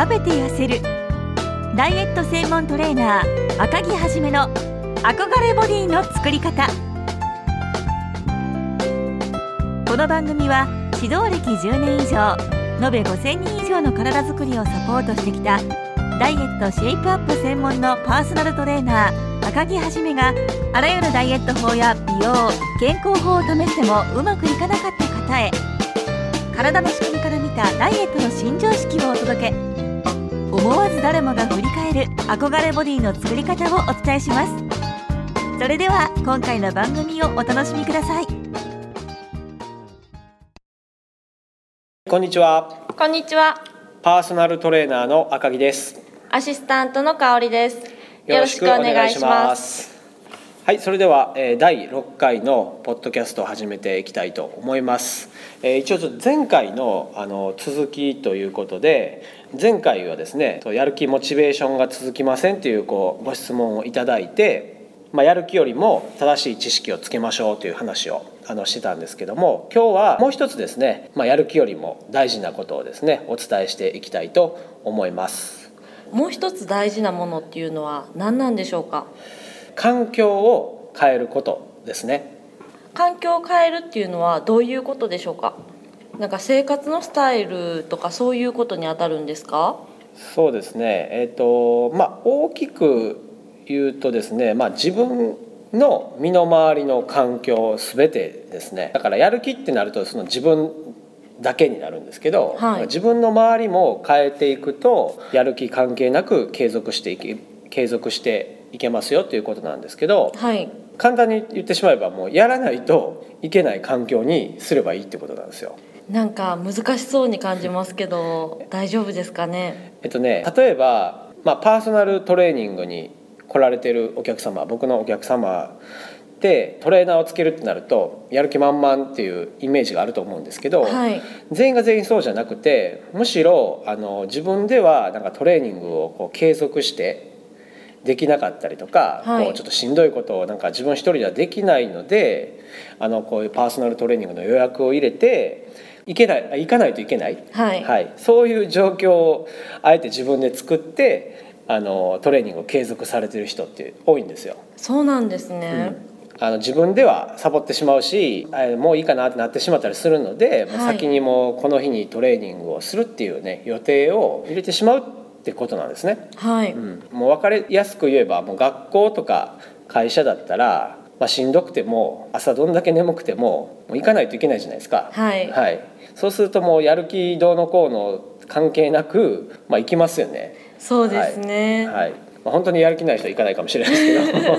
食べて痩せる。ダイエット専門トレーナー赤木はじめの憧れボディの作り方。この番組は指導歴10年以上延べ5000人以上の体づくりをサポートしてきたダイエットシェイプアップ専門のパーソナルトレーナー赤木はじめがあらゆるダイエット法や美容健康法を試してもうまくいかなかった方へ体の仕組みから見たダイエットの新常識をお届け。思わず誰もが振り返る憧れボディの作り方をお伝えしますそれでは今回の番組をお楽しみくださいこんにちはこんにちは。パーソナルトレーナーの赤木ですアシスタントの香りです。よろしくお願いします。はいそれでは、え第6回のポッドキャストを始めていきたいと思います、え一応ちょっと前回のあの続きということで前回はですねやる気モチベーションが続きませんというこうご質問をいただいて、まあ、やる気よりも正しい知識をつけましょうという話をあのしてたんですけども今日はもう一つですね、まあ、やる気よりも大事なことをですねお伝えしていきたいと思います。もう一つ大事なものっていうのは何なんでしょうか？環境を変えることですね環境を変えるっていうのはどういうことでしょうか？なんか生活のスタイルとかそういうことに当たるんですか？そうですねえっ、とまあ大きく言うとですねまあ自分の身の回りの環境すべてですねだからやる気ってなるとその自分だけになるんですけど、はい自分の周りも変えていくとやる気関係なく継続していき継続していけますよということなんですけどはい。簡単に言ってしまえばもうやらないといけない環境にすればいいってことなんですよ。なんか難しそうに感じますけど大丈夫ですかね？えっとね例えば、まあ、パーソナルトレーニングに来られてるお客様僕のお客様でトレーナーをつけるってなるとやる気満々っていうイメージがあると思うんですけど、はい。全員が全員そうじゃなくてむしろあの自分ではなんかトレーニングをこう継続してできなかったりとか、はいこうちょっとしんどいことをなんか自分一人ではできないのであのこういうパーソナルトレーニングの予約を入れて行けないあ行かないといけないはい。はい、そういう状況をあえて自分で作ってあのトレーニングを継続されてる人って多いんですよ。そうなんですね。あの自分ではサボってしまうしあもういいかなってなってしまったりするので、はい先にもうこの日にトレーニングをするっていうね予定を入れてしまうってことなんですね。はい。うん、もう分かりやすく言えばもう学校とか会社だったら、まあ、しんどくても朝どんだけ眠くてももう行かないといけないじゃないですか。はい。はい、そうするともうやる気どうのこうの関係なく、まあ、行きますよね。そうですね。はいまあ、本当にやる気ない人は行かないかもしれないですけど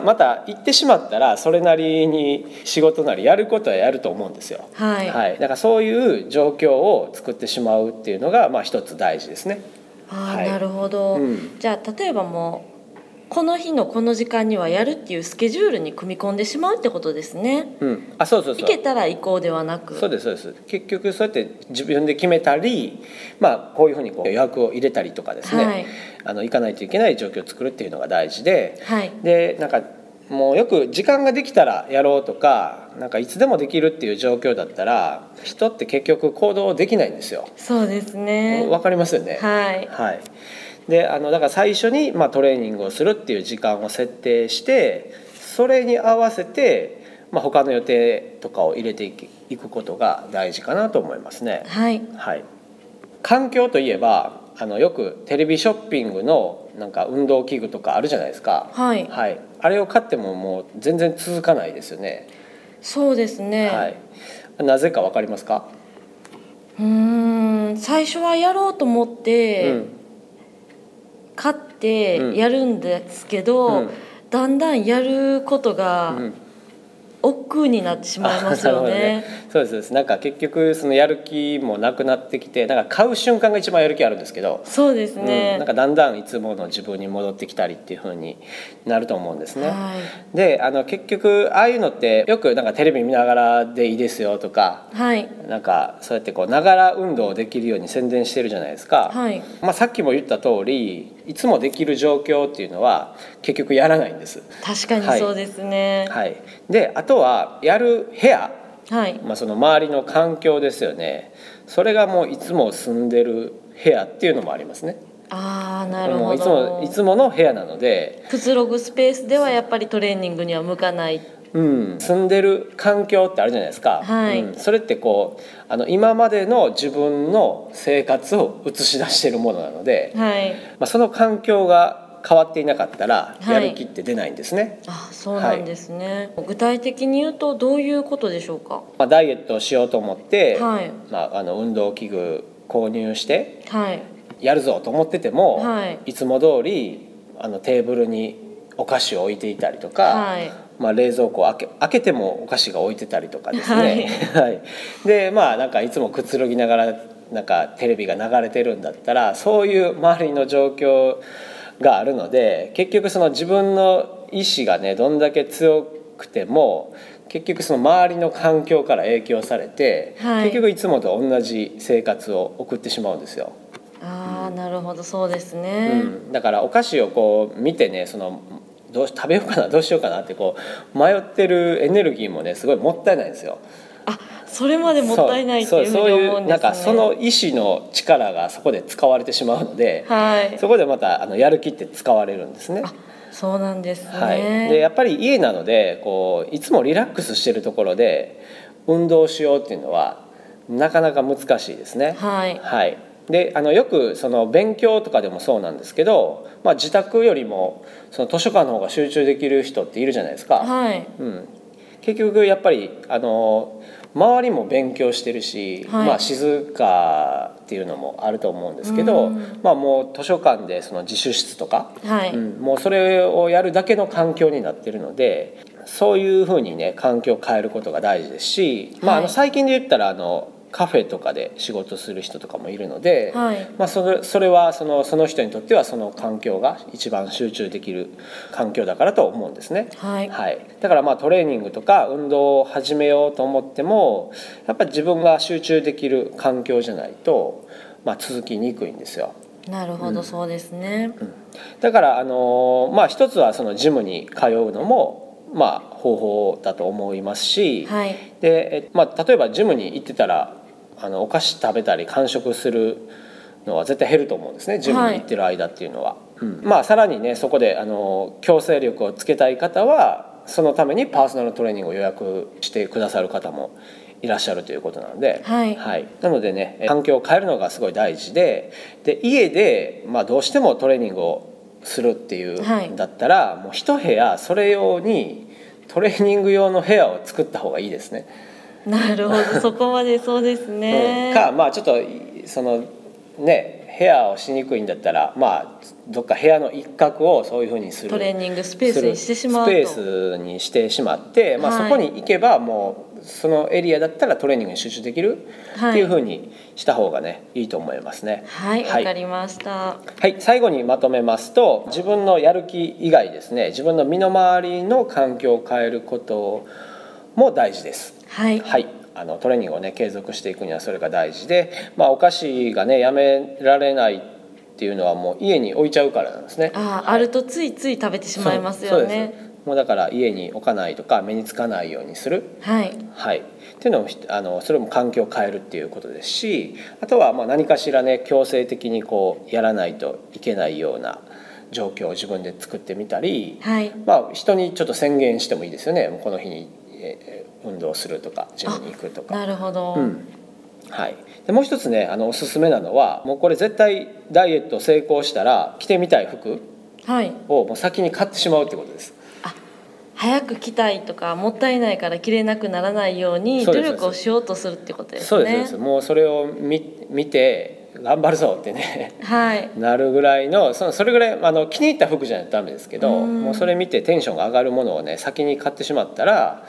また行ってしまったらそれなりに仕事なりやることはやると思うんですよ。はい。はい、だからそういう状況を作ってしまうっていうのがまあ一つ大事ですね。ああ、はいなるほど、うん。じゃあ例えばもうこの日のこの時間にはやるっていうスケジュールに組み込んでしまうってことですね。うん、あそうそうそう。行けたら行こうではなく。そうですそうです。結局そうやって自分で決めたり、まあ、こういうふうにこう予約を入れたりとかですね、はい。あの行かないといけない状況を作るっていうのが大事で。はい。でなんかもうよく時間ができたらやろうとかなんかいつでもできるっていう状況だったら人って結局行動できないんですよ。そうですねわかりますよね。はいはい、であのだから最初に、まあ、トレーニングをするっていう時間を設定してそれに合わせて、まあ、他の予定とかを入れていくことが大事かなと思いますね。はいはい、環境といえばあのよくテレビショッピングのなんか運動器具とかあるじゃないですか、はい。はい、あれを買ってももう全然続かないですよね、そうですね、はい、なぜかわかりますか、うーん。最初はやろうと思って、うん。買ってうん。やるんですけど、うん。だんだんやることがうん億劫になってしまいますよ あなるほどね。そうですそうですなんか結局そのやる気もなくなってきてなんか買う瞬間が一番やる気あるんですけど、そうですうんね。なんかだんだんいつもの自分に戻ってきたりっていう風になると思うんですね。はいであの結局ああいうのってよくなんかテレビ見ながらでいいですよとかはいなんかそうやってこうながら運動できるように宣伝してるじゃないですか、はい。まあ、さっきも言った通りいつもできる状況っていうのは結局やらないんです。確かにそうですね。はい、であとはやる部屋。はい。まあ、その周りの環境ですよね。それがもういつも住んでる部屋っていうのもありますね。ああなるほもういつもどいつもの部屋なので、くつろぐスペースではやっぱりトレーニングには向かないうん、住んでる環境ってあるじゃないですか、はい。うん、それってこうあの今までの自分の生活を映し出してるものなので、はい。まあ、その環境が変わっていなかったらはい。やる気って出ないんですね、あそうなんですね、具体的に言うとどういうことでしょうか？まあ、ダイエットをしようと思って、はい。まあ、あの運動器具購入してはい。やるぞと思ってても、はい。いつも通りあのテーブルにお菓子を置いていたりとか、はいまあ、冷蔵庫を開け開けてもお菓子が置いてたりとかですね、はい。でまあなんかいつもくつろぎながらなんかテレビが流れてるんだったらそういう周りの状況があるので結局その自分の意志がねどんだけ強くても結局その周りの環境から影響されて、はい。結局いつもと同じ生活を送ってしまうんですよ。ああなるほど。そうですうね、ん、だからお菓子をこう見てねそのどうし食べようかなどうしようかなってこう迷ってるエネルギーもねすごいもったいないんですよ。あそれまでもったいないっていうふうそうにそういうなん思うんですねかその意志の力がそこで使われてしまうので、はいそこでまたあのやる気って使われるんですね。あそうなんですね、はい、でやっぱり家なのでこういつもリラックスしてるところで運動しようっていうのはなかなか難しいですね。はいはい、であのよくその勉強とかでもそうなんですけど、まあ、自宅よりもその図書館の方が集中できる人っているじゃないですか。はい。うん、結局やっぱりあの周りも勉強してるし、はい。まあ、静かっていうのもあると思うんですけど、うん。まあ、もう図書館でその自習室とか、はい、うん、もうそれをやるだけの環境になってるのでそういうふうにね環境を変えることが大事ですし、まあ、あのはい最近で言ったらあのカフェとかで仕事する人とかもいるので、はい。まあ、それそれはそのその人にとってはその環境が一番集中できる環境だからと思うんですね。はい。はい、だからまあトレーニングとか運動を始めようと思ってもやっぱり自分が集中できる環境じゃないと、まあ、続きにくいんですよ。なるほど、そうですね、だからあのまあ一つはそのジムに通うのもまあ方法だと思いますし、はい。でえまあ例えばジムに行ってたらあのお菓子食べたり間食するのは絶対減ると思うんですねジムに行ってる間っていうのは。うん。まあさらにねそこであの強制力をつけたい方はそのためにパーソナルトレーニングを予約してくださる方もいらっしゃるということなので、はい。なのでね環境を変えるのがすごい大事でで家で、まあ、どうしてもトレーニングをするっていうはい。んだったら、もう一部屋それ用にトレーニング用の部屋を作った方がいいですね。なるほど。そこまでそうですね、うん。かまあちょっとそのね部屋をしにくいんだったらまあどっか部屋の一角をそういうふうにする。トレーニングスペースにしてしまうと。スペースにしてしまって、まあ、はい。そこに行けばもうそのエリアだったらトレーニングに集中できるはい。っていうふうにした方がねいいと思いますね。はいわ、かりました。はい、最後にまとめますと自分のやる気以外ですね自分の身の回りの環境を変えることも大事です。はい。はい、あのトレーニングをね継続していくにはそれが大事で、まあ、お菓子がねやめられないっていうのはもう家に置いちゃうからなんですね。ああるとついつい食べてしまいますよね。です。もうだから家に置かないとか目につかないようにする。はい。はい、っていうのもひあのそれも環境を変えるっていうことですしあとはまあ何かしらね強制的にこうやらないといけないような状況を自分で作ってみたり、はい。まあ、人にちょっと宣言してもいいですよね。もうこの日に、えー運動するとかジムに行くとか。なるほど、うん。はい、でもう一つねあのおすすめなのはもうこれ絶対ダイエット成功したら着てみたい服はい。をもう先に買ってしまうってことです。早く着たいとかもったいないから着れなくならないように努力をしようとするってことですね。そうですもうそれを見見て頑張るぞってね。はい。なるぐらいのそのそれぐらいあの気に入った服じゃないとダメですけどうん。もうそれ見てテンションが上がるものをね先に買ってしまったら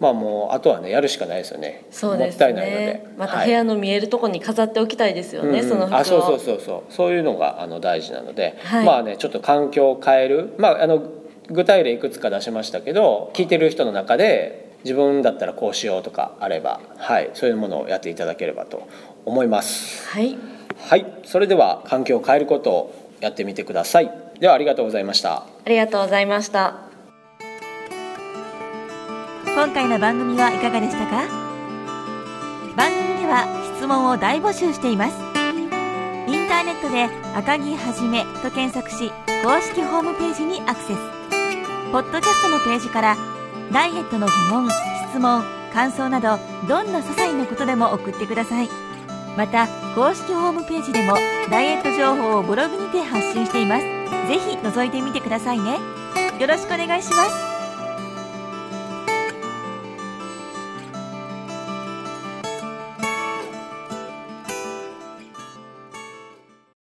まあもうあとはねやるしかないですよね。そうですもったいないので。ねまたはい。部屋の見えるとこに飾っておきたいですよね、うんその服をあそうそうそうそう。そういうのがあの大事なので、はい。まあねちょっと環境を変える。まああの具体例いくつか出しましたけど聞いてる人の中で自分だったらこうしようとかあればはい。そういうものをやっていただければと思います。はい。はい。それでは環境を変えることをやってみてください。ではありがとうございました。ありがとうございました今回の番組はいかがでしたか？番組では質問を大募集しています。インターネットで赤木はじめと検索し公式ホームページにアクセス。ポッドキャストのページからダイエットの疑問質問感想などどんな些細なことでも送ってください。また公式ホームページでもダイエット情報をブログにて発信しています。ぜひ覗いてみてくださいね。よろしくお願いします。